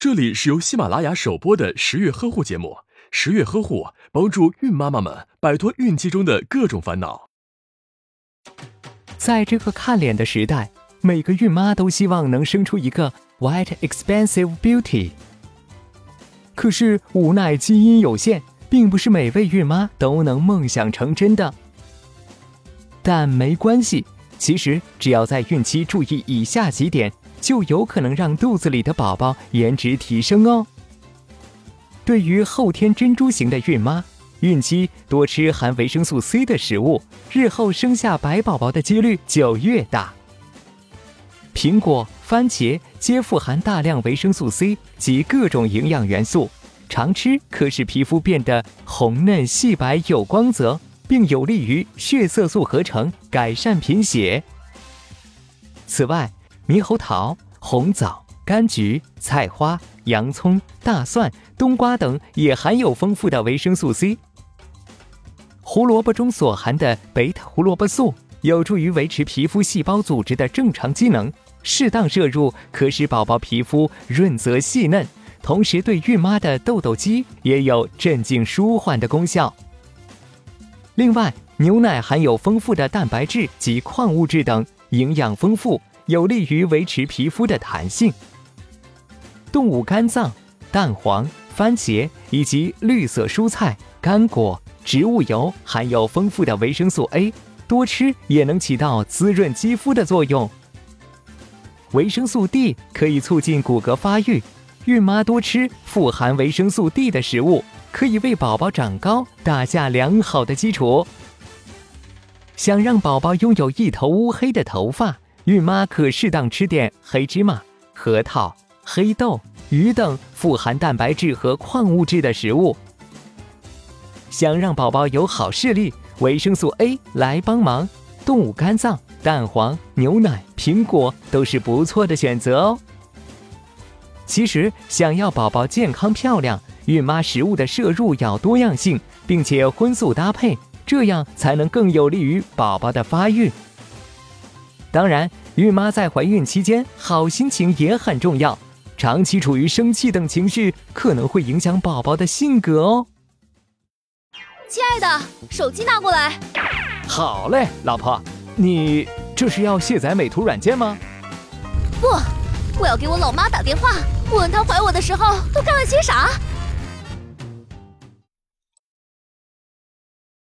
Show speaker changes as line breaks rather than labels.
这里是由喜马拉雅首播的十月呵护节目。十月呵护帮助孕妈妈们摆脱孕期中的各种烦恼。
在这个看脸的时代，每个孕妈都希望能生出一个 white expensive beauty。可是无奈基因有限，并不是每位孕妈都能梦想成真的。但没关系，其实只要在孕期注意以下几点。就有可能让肚子里的宝宝颜值提升哦。对于后天珍珠型的孕妈，孕期多吃含维生素 C 的食物，日后生下白宝宝的几率就越大。苹果、番茄皆富含大量维生素 C 及各种营养元素，常吃可使皮肤变得红嫩细白有光泽，并有利于血色素合成，改善贫血。此外，猕猴桃、红枣、柑橘、菜花、洋葱、大蒜、冬瓜等也含有丰富的维生素 C。胡萝卜中所含的贝塔胡萝卜素有助于维持皮肤细胞组织的正常机能，适当摄入可使宝宝皮肤润泽细嫩，同时对孕妈的痘痘肌也有镇静舒缓的功效。另外，牛奶含有丰富的蛋白质及矿物质等，营养丰富。有利于维持皮肤的弹性。动物肝脏、蛋黄、番茄以及绿色蔬菜、干果、植物油含有丰富的维生素 A，多吃也能起到滋润肌肤的作用。维生素 D 可以促进骨骼发育，孕妈多吃富含维生素 D 的食物，可以为宝宝长高打下良好的基础。想让宝宝拥有一头乌黑的头发。孕妈可适当吃点黑芝麻、核桃、黑豆、鱼等富含蛋白质和矿物质的食物。想让宝宝有好视力，维生素 A 来帮忙，动物肝脏、蛋黄、牛奶、苹果都是不错的选择哦。其实，想要宝宝健康漂亮，孕妈食物的摄入要多样性，并且荤素搭配，这样才能更有利于宝宝的发育。当然，孕妈在怀孕期间，好心情也很重要。长期处于生气等情绪，可能会影响宝宝的性格哦。
亲爱的，手机拿过来。
好嘞，老婆，你这是要卸载美图软件吗？
不，我要给我老妈打电话，问她怀我的时候都干了些啥。